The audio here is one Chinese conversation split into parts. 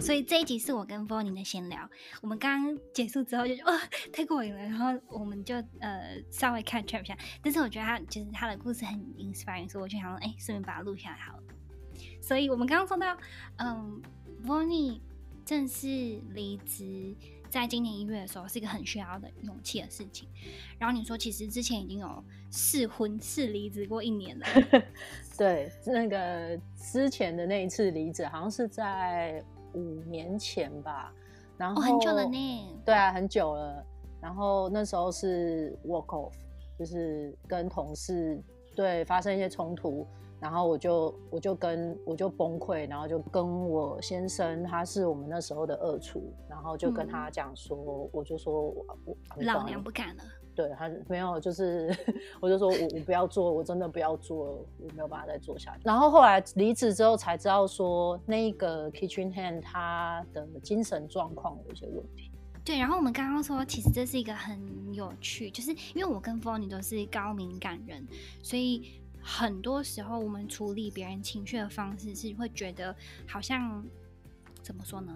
所以这一集是我跟 Vonny 的闲聊。我们刚刚结束之后就哦太过瘾了，然后我们就呃稍微看 trap 一下。但是我觉得他就是他的故事很 inspiring，所以我就想说，哎，顺便把它录下来好了。所以我们刚刚说到，嗯，Vonny 正式离职。在今年一月的时候，是一个很需要的勇气的事情。然后你说，其实之前已经有试婚、试离职过一年了。对，那个之前的那一次离职，好像是在五年前吧。然后、哦、很久了呢。对啊，很久了。然后那时候是 walk off，就是跟同事对发生一些冲突。然后我就我就跟我就崩溃，然后就跟我先生，他是我们那时候的二厨，然后就跟他讲说，嗯、我就说我我老娘不干了。对，他没有，就是 我就说我我不要做，我真的不要做，我没有办法再做下去。然后后来离职之后才知道说，那个 kitchen hand 他的精神状况有一些问题。对，然后我们刚刚说，其实这是一个很有趣，就是因为我跟 Vonny 都是高敏感人，所以。很多时候，我们处理别人情绪的方式是会觉得好像怎么说呢？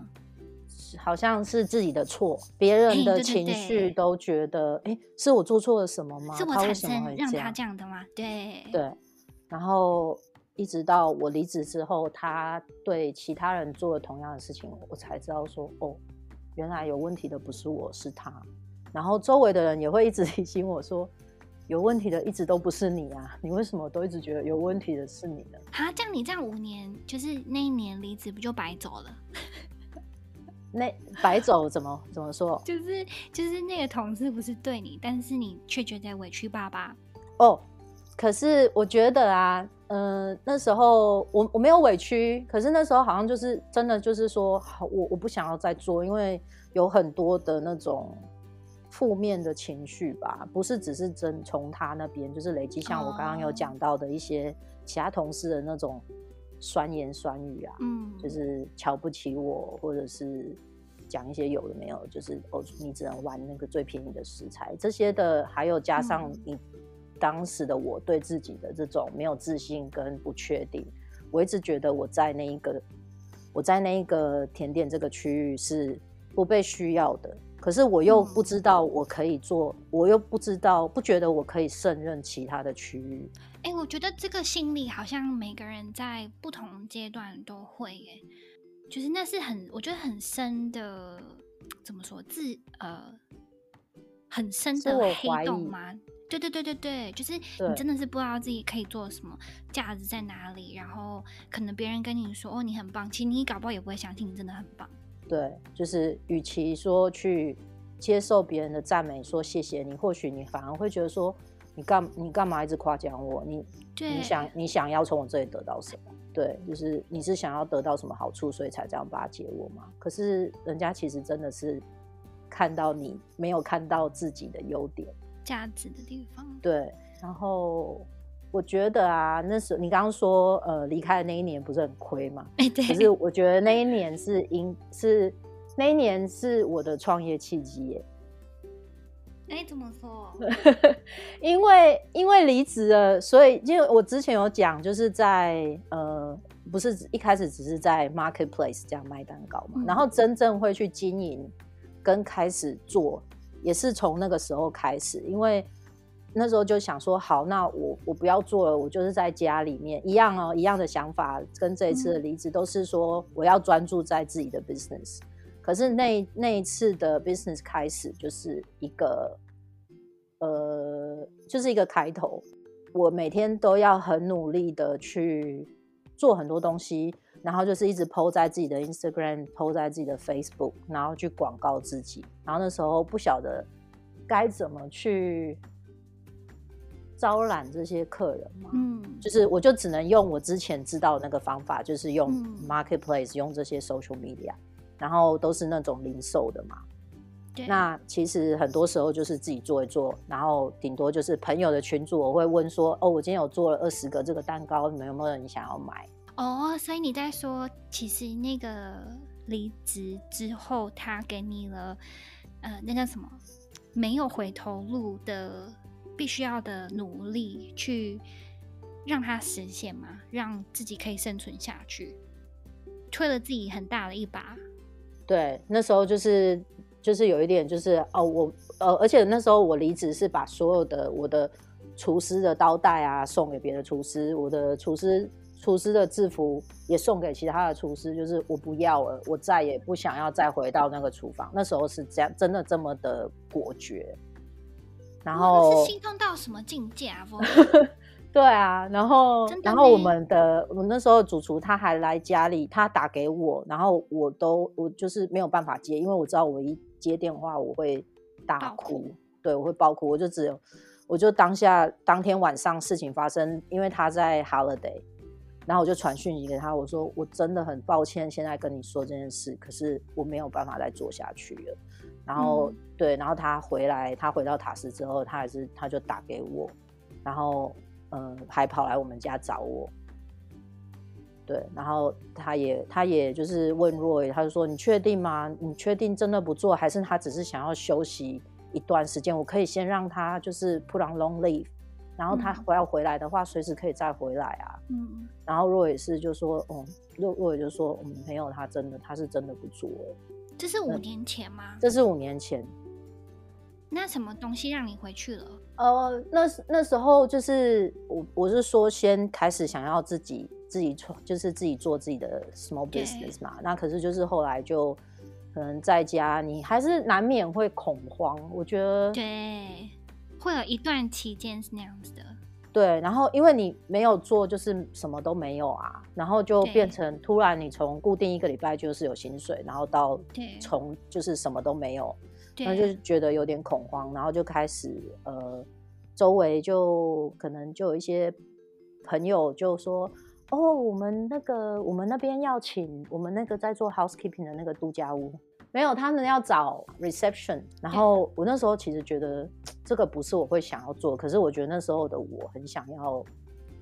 好像是自己的错，别人的情绪都觉得，哎、欸，是我做错了什么吗？是我产生让他这样的吗？对对。然后一直到我离职之后，他对其他人做了同样的事情，我才知道说，哦，原来有问题的不是我，是他。然后周围的人也会一直 提醒我说。有问题的一直都不是你啊！你为什么都一直觉得有问题的是你呢？啊，这样你这样五年，就是那一年离职不就白走了？那白走怎么怎么说？就是就是那个同事不是对你，但是你却觉得委屈爸爸。哦，可是我觉得啊，嗯、呃，那时候我我没有委屈，可是那时候好像就是真的就是说，我我不想要再做，因为有很多的那种。负面的情绪吧，不是只是真从他那边，就是累积，像我刚刚有讲到的一些其他同事的那种酸言酸语啊，嗯，就是瞧不起我，或者是讲一些有的没有，就是哦，你只能玩那个最便宜的食材这些的，还有加上你当时的我对自己的这种没有自信跟不确定，我一直觉得我在那一个我在那一个甜点这个区域是不被需要的。可是我又不知道我可以做，嗯、我又不知道，不觉得我可以胜任其他的区域。哎、欸，我觉得这个心理好像每个人在不同阶段都会，哎，就是那是很，我觉得很深的，怎么说自呃，很深的黑洞吗？对对对对对，就是你真的是不知道自己可以做什么，价值在哪里，然后可能别人跟你说哦你很棒，其实你搞不好也不会相信你真的很棒。对，就是与其说去接受别人的赞美，说谢谢你，或许你反而会觉得说，你干你干嘛一直夸奖我？你你想你想要从我这里得到什么？对，就是你是想要得到什么好处，所以才这样巴结我吗？可是人家其实真的是看到你没有看到自己的优点、价值的地方。对，然后。我觉得啊，那时候你刚刚说，呃，离开的那一年不是很亏吗？哎，对。可是我觉得那一年是因是那一年是我的创业契机耶。哎，怎么说？因为因为离职了，所以因为我之前有讲，就是在呃，不是一开始只是在 marketplace 这样卖蛋糕嘛，嗯、然后真正会去经营跟开始做，也是从那个时候开始，因为。那时候就想说，好，那我我不要做了，我就是在家里面一样哦，一样的想法，跟这一次的离职都是说我要专注在自己的 business。可是那那一次的 business 开始就是一个，呃，就是一个开头。我每天都要很努力的去做很多东西，然后就是一直 po 在自己的 Instagram，po 在自己的 Facebook，然后去广告自己。然后那时候不晓得该怎么去。招揽这些客人嘛，嗯，就是我就只能用我之前知道的那个方法，就是用 marketplace，嗯，用这些 social media，然后都是那种零售的嘛。对。那其实很多时候就是自己做一做，然后顶多就是朋友的群组，我会问说，哦，我今天有做了二十个这个蛋糕，你们有没有人想要买？哦，所以你在说，其实那个离职之后，他给你了，呃，那叫什么？没有回头路的。必须要的努力去让它实现嘛，让自己可以生存下去，推了自己很大的一把，对，那时候就是就是有一点就是哦，我呃，而且那时候我离职是把所有的我的厨师的刀带啊送给别的厨师，我的厨师厨师的制服也送给其他的厨师，就是我不要了，我再也不想要再回到那个厨房。那时候是这样，真的这么的果决。然后是心痛到什么境界啊？对啊，然后然后我们的我们那时候主厨他还来家里，他打给我，然后我都我就是没有办法接，因为我知道我一接电话我会大哭，哭对，我会爆哭，我就只有我就当下当天晚上事情发生，因为他在 holiday，然后我就传讯息给他，我说我真的很抱歉，现在跟你说这件事，可是我没有办法再做下去了。然后、嗯、对，然后他回来，他回到塔斯之后，他还是他就打给我，然后。嗯，还跑来我们家找我，对，然后他也他也就是问 Roy，他就说：“你确定吗？你确定真的不做，还是他只是想要休息一段时间？我可以先让他就是 put on long leave，然后他回要回来的话，嗯、随时可以再回来啊。”嗯，然后 Roy 是就说：“嗯若若也就说，嗯，没有，他真的他是真的不做。”这是五年前吗？这是五年前。那什么东西让你回去了？呃，那那时候就是我，我是说先开始想要自己自己创，就是自己做自己的 small business 嘛。那可是就是后来就可能在家，你还是难免会恐慌。我觉得对，会有一段期间是那样子的。对，然后因为你没有做，就是什么都没有啊，然后就变成突然你从固定一个礼拜就是有薪水，然后到从就是什么都没有。那就觉得有点恐慌，然后就开始呃，周围就可能就有一些朋友就说：“哦，我们那个我们那边要请我们那个在做 housekeeping 的那个度假屋，没有，他们要找 reception。”然后我那时候其实觉得这个不是我会想要做，可是我觉得那时候的我很想要，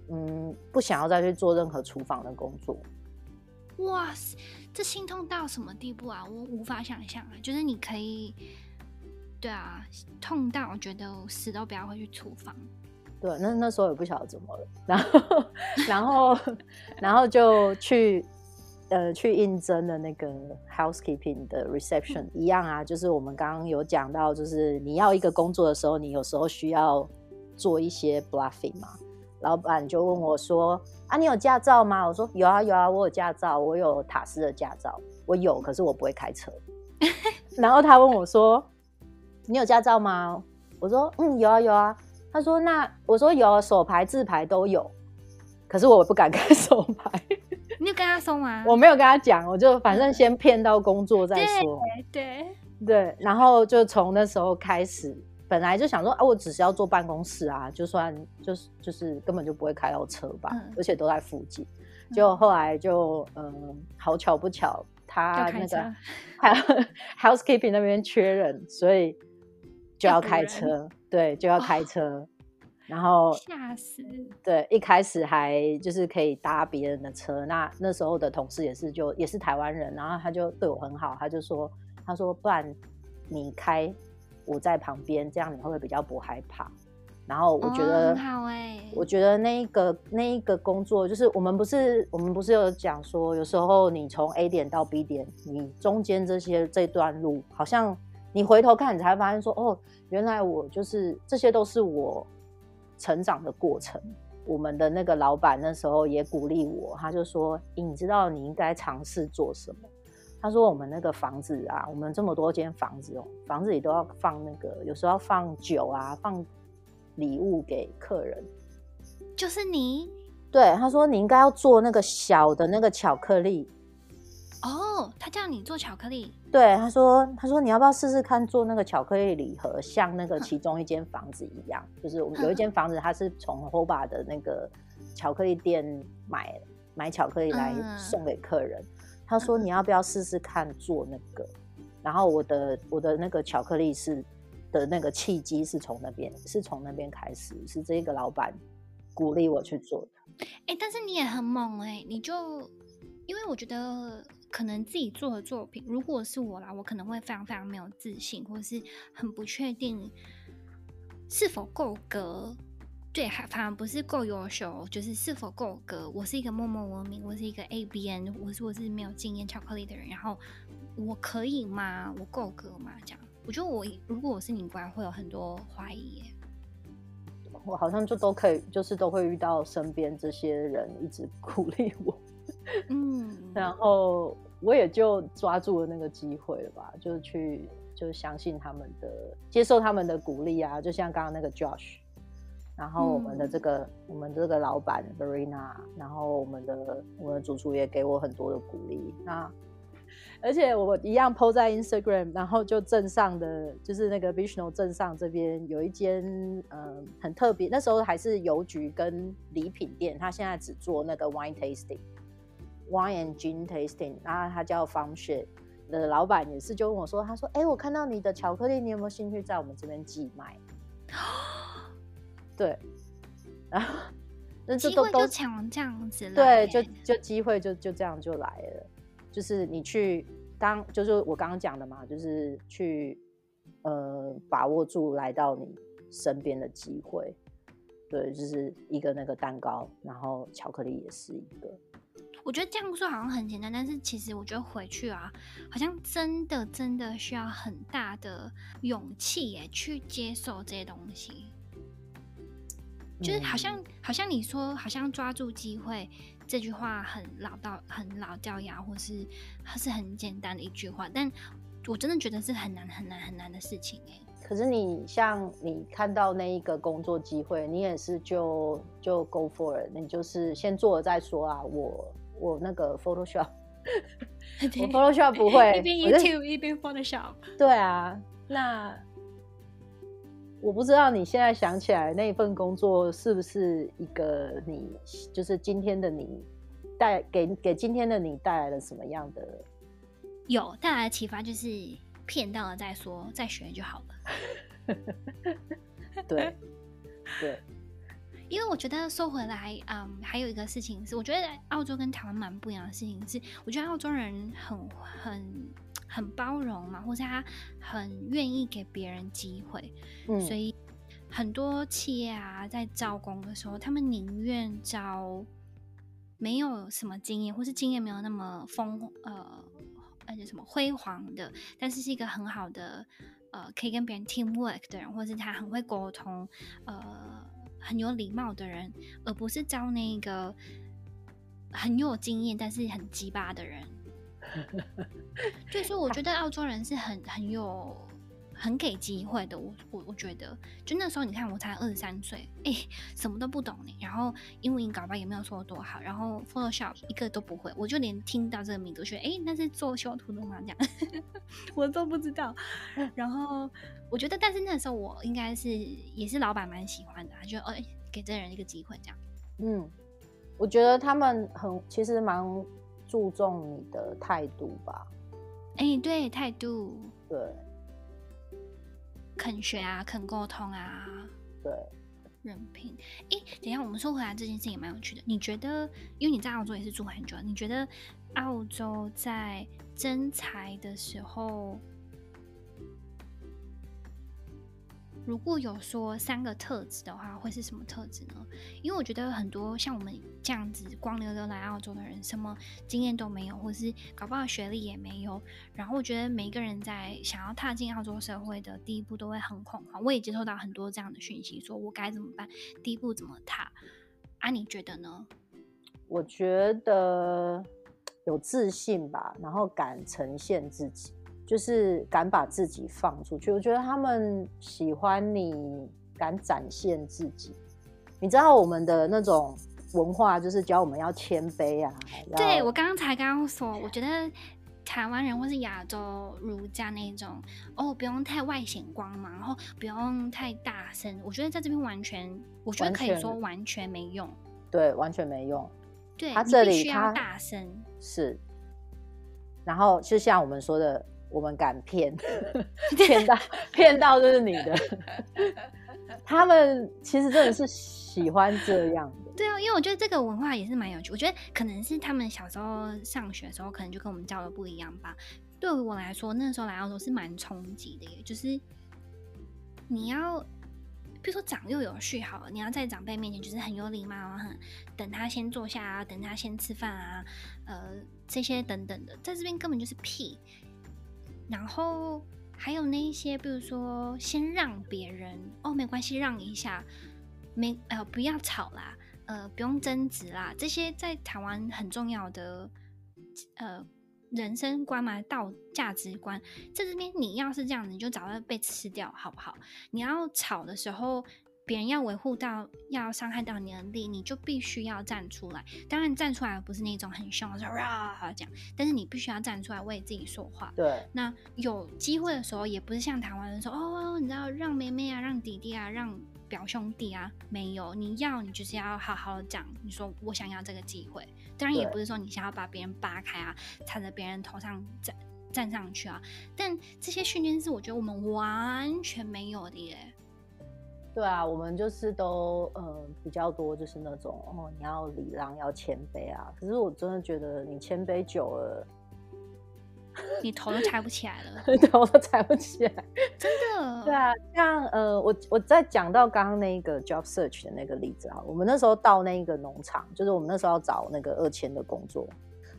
嗯，不想要再去做任何厨房的工作。哇塞，这心痛到什么地步啊？我无法想象啊！就是你可以。对啊，痛到我觉得我死都不要回去厨房。对，那那时候也不晓得怎么了，然后，然后，然后就去呃去应征的那个 housekeeping 的 reception，一样啊，就是我们刚刚有讲到，就是你要一个工作的时候，你有时候需要做一些 bluffing 嘛。老板就问我说：“啊，你有驾照吗？”我说：“有啊，有啊，我有驾照，我有塔斯的驾照，我有，可是我不会开车。” 然后他问我说。你有驾照吗？我说嗯，有啊有啊。他说那我说有，手牌自牌都有，可是我不敢开手排。我没有跟他讲，我就反正先骗到工作再说。对。对对，然后就从那时候开始，本来就想说啊，我只是要坐办公室啊，就算就是就是根本就不会开到车吧，嗯、而且都在附近。就后来就嗯，好巧不巧，他那个 housekeeping 那边缺人，所以。就要开车，对，就要开车，哦、然后吓死。对，一开始还就是可以搭别人的车，那那时候的同事也是就也是台湾人，然后他就对我很好，他就说，他说不然你开，我在旁边，这样你会不会比较不害怕？然后我觉得、哦、很好哎，我觉得那一个那一个工作就是我们不是我们不是有讲说，有时候你从 A 点到 B 点，你中间这些这段路好像。你回头看，你才发现说，哦，原来我就是这些都是我成长的过程。我们的那个老板那时候也鼓励我，他就说，你知道你应该尝试做什么？他说，我们那个房子啊，我们这么多间房子哦，房子里都要放那个，有时候要放酒啊，放礼物给客人。就是你？对，他说你应该要做那个小的那个巧克力。哦，他叫你做巧克力？对，他说，他说你要不要试试看做那个巧克力礼盒，像那个其中一间房子一样，嗯、就是我们有一间房子，他是从 Hoba 的那个巧克力店买买巧克力来送给客人。嗯、他说你要不要试试看做那个？然后我的我的那个巧克力是的那个契机是从那边是从那边开始，是这个老板鼓励我去做的。哎、欸，但是你也很猛哎、欸，你就因为我觉得。可能自己做的作品，如果是我啦，我可能会非常非常没有自信，或是很不确定是否够格对，还反而不是够优秀，就是是否够格。我是一个默默无名，我是一个 ABN，我是我是没有经验巧克力的人，然后我可以吗？我够格吗？这样，我觉得我如果我是你，果然会有很多怀疑。我好像就都可以，就是都会遇到身边这些人一直鼓励我，嗯，然后我也就抓住了那个机会了吧，就去就相信他们的，接受他们的鼓励啊，就像刚刚那个 Josh，然后我们的这个、嗯、我们这个老板 Verena，然后我们的我们的主厨也给我很多的鼓励，那。而且我一样 po 在 Instagram，然后就镇上的，就是那个 Vishnu 镇上这边有一间，嗯，很特别。那时候还是邮局跟礼品店，他现在只做那个 wine tasting，wine and gin tasting，然后他叫 Farmshare 的老板也是就问我说，他说，哎、欸，我看到你的巧克力，你有没有兴趣在我们这边寄卖？对，然后那这都都抢这样子了，对，就就机会就就这样就来了。就是你去当，就是我刚刚讲的嘛，就是去呃把握住来到你身边的机会，对，就是一个那个蛋糕，然后巧克力也是一个。我觉得这样说好像很简单，但是其实我觉得回去啊，好像真的真的需要很大的勇气耶，去接受这些东西。就是好像好像你说好像抓住机会。这句话很老道，很老掉牙，或是它是很简单的一句话，但我真的觉得是很难很难很难的事情哎。可是你像你看到那一个工作机会，你也是就就 go for it，你就是先做了再说啊。我我那个 Photoshop，我 Photoshop 不会，一边 YouTube 一边 Photoshop。对啊，那我不知道你现在想起来那一份工作是不是一个你，就是今天的你。带给给今天的你带来了什么样的？有带来的启发就是骗到了再说，再学就好了。对 对，因为我觉得说回来，嗯，还有一个事情是，我觉得澳洲跟台湾蛮不一样的事情是，我觉得澳洲人很很很包容嘛，或者他很愿意给别人机会，嗯，所以很多企业啊在招工的时候，他们宁愿招。没有什么经验，或是经验没有那么丰呃，而且什么辉煌的，但是是一个很好的呃，可以跟别人 teamwork 的人，或是他很会沟通，呃，很有礼貌的人，而不是招那个很有经验但是很鸡巴的人。所以说，我觉得澳洲人是很很有。很给机会的，我我我觉得，就那时候你看我才二十三岁，哎，什么都不懂呢，然后英文搞吧也没有说多好，然后 Photoshop 一个都不会，我就连听到这个名字，觉得哎，那是做修图的吗？这样 我都不知道。然后我觉得，但是那时候我应该是也是老板蛮喜欢的，就哎给这人一个机会这样。嗯，我觉得他们很其实蛮注重你的态度吧。哎，对，态度，对。肯学啊，肯沟通啊，对，人品。哎，等一下，我们说回来这件事情也蛮有趣的。你觉得，因为你在澳洲也是住很久，你觉得澳洲在征才的时候？如果有说三个特质的话，会是什么特质呢？因为我觉得很多像我们这样子光溜溜来澳洲的人，什么经验都没有，或是搞不好学历也没有。然后我觉得每一个人在想要踏进澳洲社会的第一步都会很恐慌。我也接受到很多这样的讯息，说我该怎么办？第一步怎么踏？啊，你觉得呢？我觉得有自信吧，然后敢呈现自己。就是敢把自己放出去，我觉得他们喜欢你敢展现自己。你知道我们的那种文化，就是教我们要谦卑啊。对，我刚刚才刚刚说，我觉得台湾人或是亚洲儒家那种，哦，不用太外显光芒，然后不用太大声。我觉得在这边完全，我觉得可以说完全没用。对，完全没用。对，他这里需要大声。是。然后就像我们说的。我们敢骗，骗到骗到就是你的。他们其实真的是喜欢这样的。对啊，因为我觉得这个文化也是蛮有趣。我觉得可能是他们小时候上学的时候，可能就跟我们教的不一样吧。对于我来说，那时候来澳洲是蛮冲击的耶，就是你要比如说长幼有序好了，你要在长辈面前就是很有礼貌啊，等他先坐下啊，等他先吃饭啊，呃，这些等等的，在这边根本就是屁。然后还有那一些，比如说先让别人哦，没关系，让一下，没呃不要吵啦，呃不用争执啦，这些在台湾很重要的呃人生观嘛，道价值观，在这边你要是这样子，你就早就被吃掉，好不好？你要吵的时候。别人要维护到要伤害到你的利益，你就必须要站出来。当然，站出来不是那种很凶的说啊这样，但是你必须要站出来为自己说话。对。那有机会的时候，也不是像台湾人说哦，你知道让妹妹啊，让弟弟啊，让表兄弟啊，没有。你要你就是要好好的讲，你说我想要这个机会。当然，也不是说你想要把别人扒开啊，踩在别人头上站站上去啊。但这些训练是我觉得我们完全没有的耶。对啊，我们就是都呃比较多，就是那种哦，你要礼让，要谦卑啊。可是我真的觉得你谦卑久了，你头都抬不起来了，头都抬不起来，真的。对啊，像呃，我我在讲到刚刚那个 job search 的那个例子啊，我们那时候到那个农场，就是我们那时候要找那个二千的工作，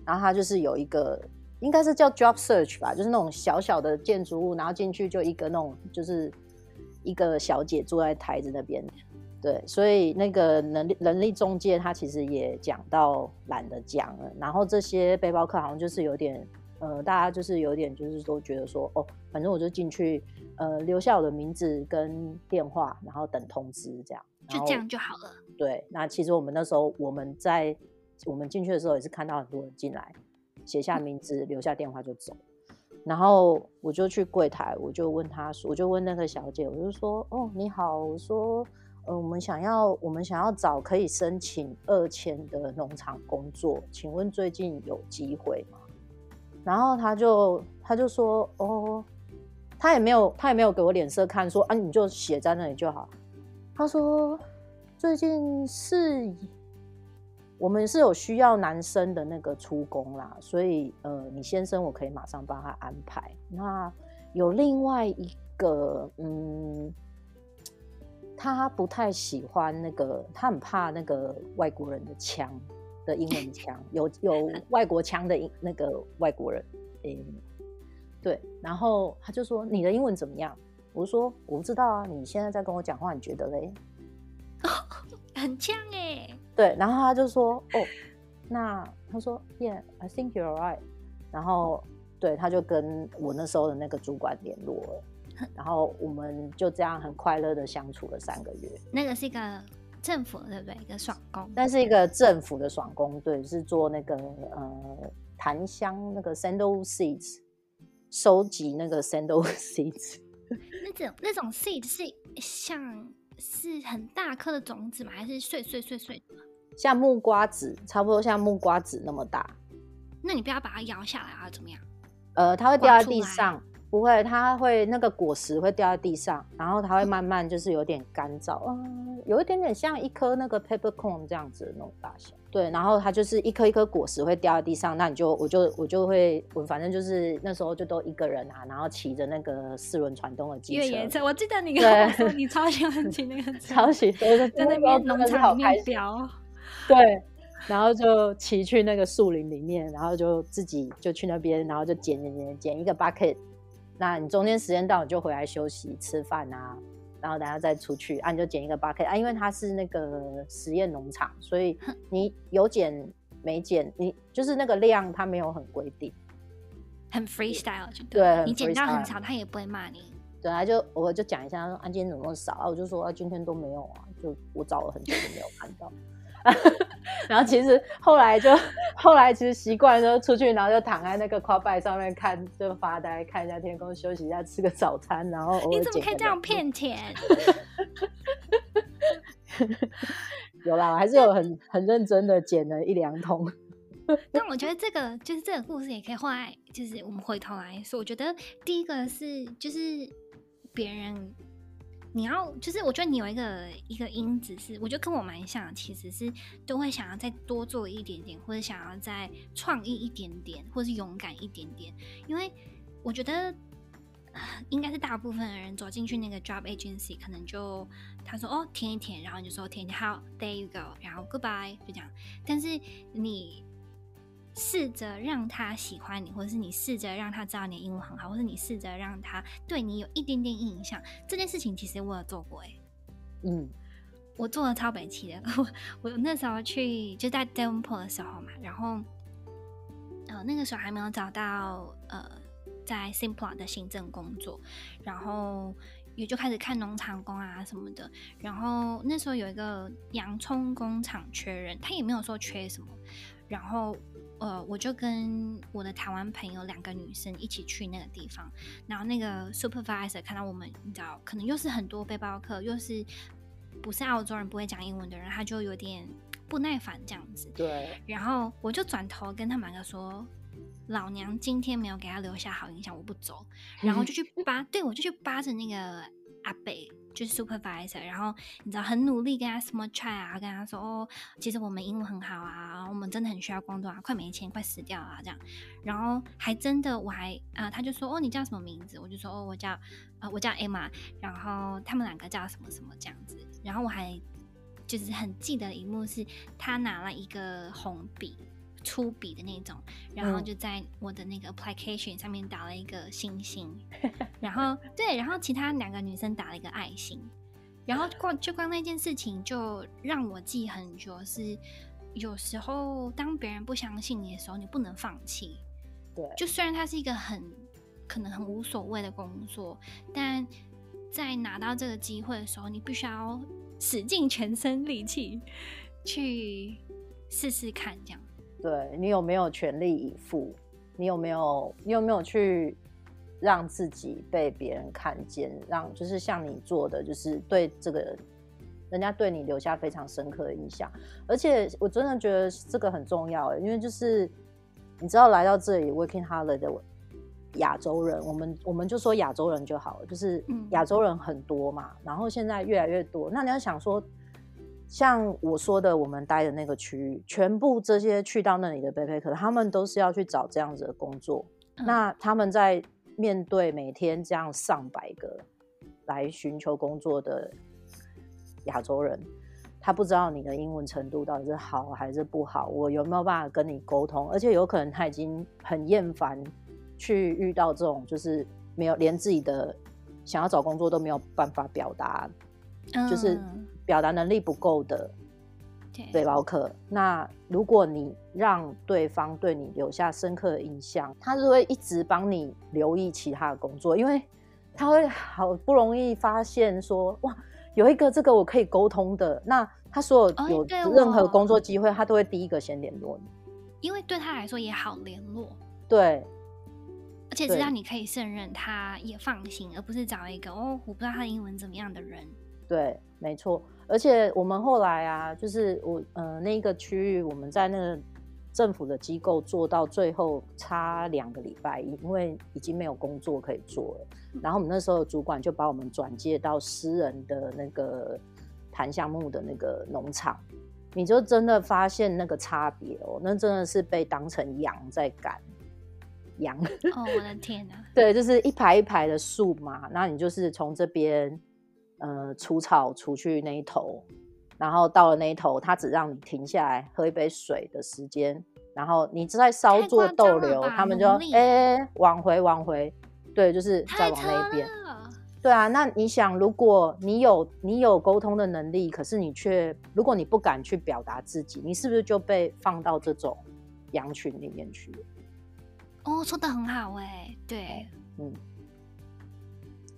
然后他就是有一个应该是叫 job search 吧，就是那种小小的建筑物，然后进去就一个那种就是。一个小姐坐在台子那边，对，所以那个人力人力中介他其实也讲到懒得讲了。然后这些背包客好像就是有点，呃，大家就是有点就是说觉得说，哦，反正我就进去，呃，留下我的名字跟电话，然后等通知这样，就这样就好了。对，那其实我们那时候我们在我们进去的时候也是看到很多人进来，写下名字，留下电话就走。然后我就去柜台，我就问他说，我就问那个小姐，我就说，哦，你好，我说，呃，我们想要，我们想要找可以申请二千的农场工作，请问最近有机会吗？然后他就他就说，哦，他也没有他也没有给我脸色看，说啊，你就写在那里就好。他说最近是。我们是有需要男生的那个出工啦，所以呃，你先生我可以马上帮他安排。那有另外一个，嗯，他不太喜欢那个，他很怕那个外国人的枪的英文枪，有有外国枪的那个外国人，嗯，对。然后他就说：“你的英文怎么样？”我说：“我不知道啊，你现在在跟我讲话，你觉得嘞？” 很呛哎，对，然后他就说，哦，那他说，Yeah，I think you're right。然后，对，他就跟我那时候的那个主管联络了，然后我们就这样很快乐的相处了三个月。那个是一个政府，对不对？一个爽工，但是一个政府的爽工，对，是做那个呃檀香那个 sandal seeds，收集那个 sandal seeds。那种那种 seed 是像。是很大颗的种子吗？还是碎碎碎碎的？像木瓜子，差不多像木瓜子那么大。那你不要把它摇下来啊？怎么样？呃，它会掉在地上。不会，它会那个果实会掉在地上，然后它会慢慢就是有点干燥，嗯，有一点点像一颗那个 peppercorn 这样子的那种大小。对，然后它就是一颗一颗果实会掉在地上，那你就我就我就会我反正就是那时候就都一个人啊，然后骑着那个四轮传动的机车。越野车，我记得你跟我说你超喜欢骑那个车，超喜欢在那边农场里面飙。对，然后就骑去那个树林里面，然后就自己就去那边，然后就捡捡捡捡一个 bucket。那你中间时间到，你就回来休息吃饭啊，然后等下再出去啊，你就捡一个 bucket 啊，因为它是那个实验农场，所以你有捡没捡，你就是那个量它没有很规定，很 freestyle 就对，对你捡到很少，他也不会骂你。对啊，就我就讲一下，说啊，今天怎么那么少啊？我就说啊，今天都没有啊，就我找了很久都没有看到。然后其实后来就后来其实习惯就出去，然后就躺在那个 bike 上面看，就发呆，看一下天空，休息一下，吃个早餐，然后你怎么可以这样骗钱？有啦，我还是有很很认真的捡了一两桶。但我觉得这个就是这个故事也可以后来就是我们回头来说，我觉得第一个是就是别人。你要就是，我觉得你有一个一个因子是，我觉得跟我蛮像，其实是都会想要再多做一点点，或者想要再创意一点点，或者是勇敢一点点。因为我觉得，应该是大部分的人走进去那个 job agency，可能就他说哦填一填，然后你就说填填好，there you go，然后 goodbye 就这样。但是你试着让他喜欢你，或者是你试着让他知道你的英文很好，或是你试着让他对你有一点点印象，这件事情其实我有做过哎、欸。嗯，我做的超北七的，我我那时候去就在 Devonport 的时候嘛，然后呃那个时候还没有找到呃。在 Simplot 的行政工作，然后也就开始看农场工啊什么的。然后那时候有一个洋葱工厂缺人，他也没有说缺什么。然后呃，我就跟我的台湾朋友两个女生一起去那个地方。然后那个 supervisor 看到我们，你知道，可能又是很多背包客，又是不是澳洲人，不会讲英文的人，他就有点不耐烦这样子。对。然后我就转头跟他们两个说。老娘今天没有给他留下好印象，我不走。然后就去扒，对，我就去扒着那个阿北，就是 supervisor。然后你知道很努力跟他 small try 啊，跟他说哦，其实我们英文很好啊，我们真的很需要工作啊，快没钱，快死掉啊这样。然后还真的我还啊、他就说哦，你叫什么名字？我就说哦，我叫啊、我叫 Emma。然后他们两个叫什么什么这样子。然后我还就是很记得一幕是，他拿了一个红笔。粗笔的那种，然后就在我的那个 application 上面打了一个星星，嗯、然后对，然后其他两个女生打了一个爱心，然后光就光那件事情就让我记很久。是有时候当别人不相信你的时候，你不能放弃。对，就虽然它是一个很可能很无所谓的工作，但在拿到这个机会的时候，你必须要使尽全身力气去试试看，这样。对，你有没有全力以赴？你有没有你有没有去让自己被别人看见？让就是像你做的，就是对这个人，人家对你留下非常深刻的印象。而且我真的觉得这个很重要，因为就是你知道来到这里 working holiday 的亚洲人，我们我们就说亚洲人就好了，就是亚洲人很多嘛，然后现在越来越多。那你要想说。像我说的，我们待的那个区域，全部这些去到那里的 backpacker，他们都是要去找这样子的工作。嗯。那他们在面对每天这样上百个来寻求工作的亚洲人，他不知道你的英文程度到底是好还是不好，我有没有办法跟你沟通？而且有可能他已经很厌烦去遇到这种，就是没有连自己的想要找工作都没有办法表达，就是。表达能力不够的背包客，那如果你让对方对你留下深刻的印象，他是会一直帮你留意其他的工作，因为他会好不容易发现说，哇，有一个这个我可以沟通的，那他所有有任何工作机会，他都会第一个先联络你，因为对他来说也好联络，对，而且知道你可以胜任，他也放心，而不是找一个哦，我不知道他英文怎么样的人，对，没错。而且我们后来啊，就是我呃那个区域，我们在那个政府的机构做到最后差两个礼拜，因为已经没有工作可以做了。然后我们那时候主管就把我们转接到私人的那个谈项目的那个农场，你就真的发现那个差别哦，那真的是被当成羊在赶羊。哦，我的天哪！对，就是一排一排的树嘛，那你就是从这边。呃，除草除去那一头，然后到了那一头，他只让你停下来喝一杯水的时间，然后你在稍作逗留，他们就哎、欸、往回往回，对，就是再往那一边。对啊，那你想，如果你有你有沟通的能力，可是你却如果你不敢去表达自己，你是不是就被放到这种羊群里面去了？哦，说的很好哎、欸，对，嗯。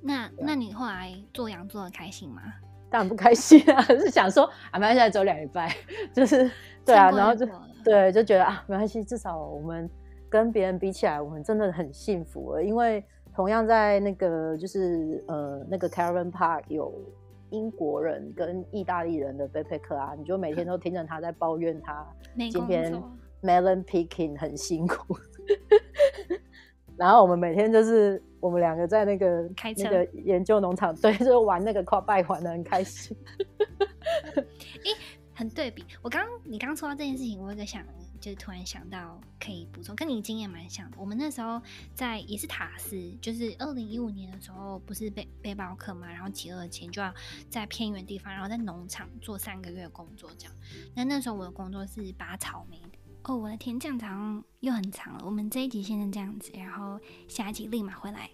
那那你后来做羊做的开心吗？当然不开心啊，是想说啊，没关系，再走两礼拜，就是 对啊，然后就对，就觉得啊，没关系，至少我们跟别人比起来，我们真的很幸福了，因为同样在那个就是呃那个 Caravan Park 有英国人跟意大利人的 backpacker 啊，你就每天都听着他在抱怨他今天 melon picking 很辛苦，然后我们每天就是。我们两个在那个开车那个研究农场，对，就玩那个跨拜玩的很开心。欸，很对比。我刚你刚说到这件事情，我有个想，就是突然想到可以补充，跟你经验蛮像的。我们那时候在也是塔斯，就是二零一五年的时候，不是背背包客嘛，然后集了钱就要在偏远地方，然后在农场做三个月工作这样。那那时候我的工作是拔草莓。哦我的天这样长又很长了我们这一集先这样子然后下一集立马回来。